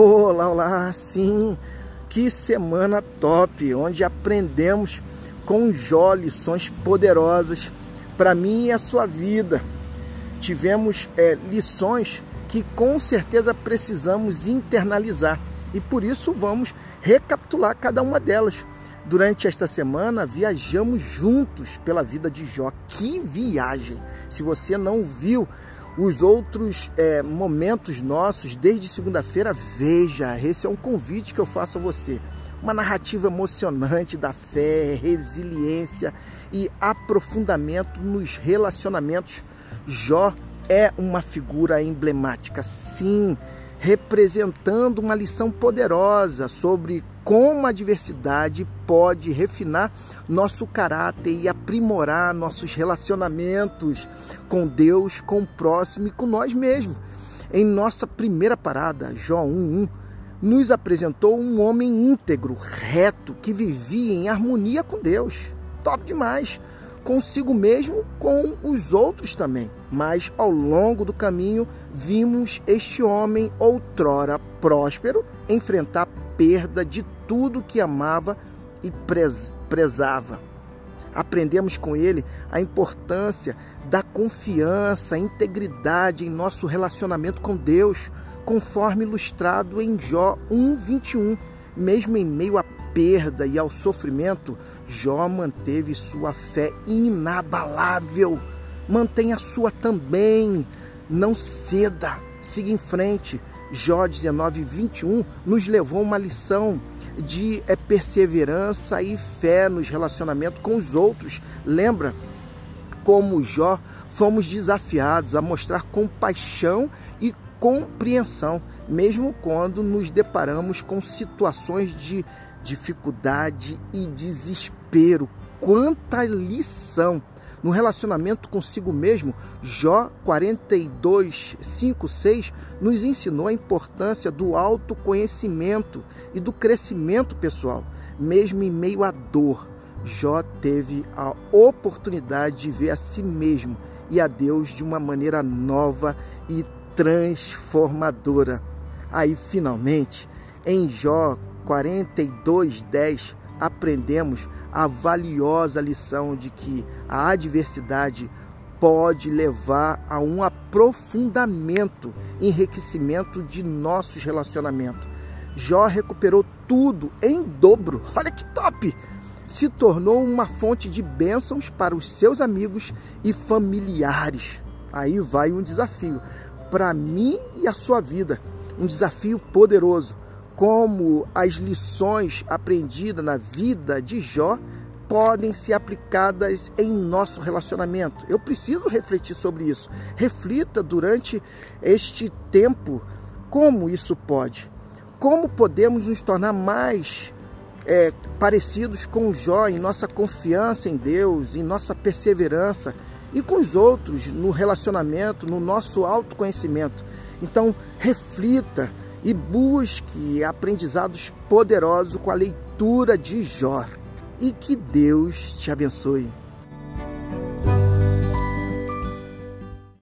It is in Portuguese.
Olá, olá, sim, que semana top, onde aprendemos com Jó lições poderosas para mim e a sua vida. Tivemos é, lições que com certeza precisamos internalizar e por isso vamos recapitular cada uma delas. Durante esta semana viajamos juntos pela vida de Jó. Que viagem! Se você não viu os outros é, momentos nossos desde segunda-feira, veja, esse é um convite que eu faço a você. Uma narrativa emocionante da fé, resiliência e aprofundamento nos relacionamentos. Jó é uma figura emblemática, sim, representando uma lição poderosa sobre como a diversidade pode refinar nosso caráter e aprimorar nossos relacionamentos com Deus, com o próximo e com nós mesmos. Em nossa primeira parada, Jó 1:1, nos apresentou um homem íntegro, reto, que vivia em harmonia com Deus. Top demais! Consigo mesmo, com os outros também. Mas ao longo do caminho, vimos este homem, outrora próspero, enfrentar perda de tudo que amava e prezava. Aprendemos com ele a importância da confiança, integridade em nosso relacionamento com Deus, conforme ilustrado em Jó 1:21. Mesmo em meio à perda e ao sofrimento, Jó manteve sua fé inabalável. Mantenha a sua também. Não ceda. Siga em frente. Jó 19, 21 nos levou uma lição de é, perseverança e fé nos relacionamentos com os outros. Lembra como Jó fomos desafiados a mostrar compaixão e compreensão, mesmo quando nos deparamos com situações de dificuldade e desespero. Quanta lição! No relacionamento consigo mesmo, Jó 42, 5, 6 nos ensinou a importância do autoconhecimento e do crescimento pessoal. Mesmo em meio à dor, Jó teve a oportunidade de ver a si mesmo e a Deus de uma maneira nova e transformadora. Aí, finalmente, em Jó 42:10 aprendemos a valiosa lição de que a adversidade pode levar a um aprofundamento, enriquecimento de nossos relacionamentos. Jó recuperou tudo em dobro. Olha que top! Se tornou uma fonte de bênçãos para os seus amigos e familiares. Aí vai um desafio para mim e a sua vida, um desafio poderoso como as lições aprendidas na vida de Jó podem ser aplicadas em nosso relacionamento. Eu preciso refletir sobre isso. Reflita durante este tempo como isso pode. Como podemos nos tornar mais é, parecidos com Jó em nossa confiança em Deus, em nossa perseverança e com os outros no relacionamento, no nosso autoconhecimento. Então, reflita e busque aprendizados poderosos com a leitura de Jó. E que Deus te abençoe.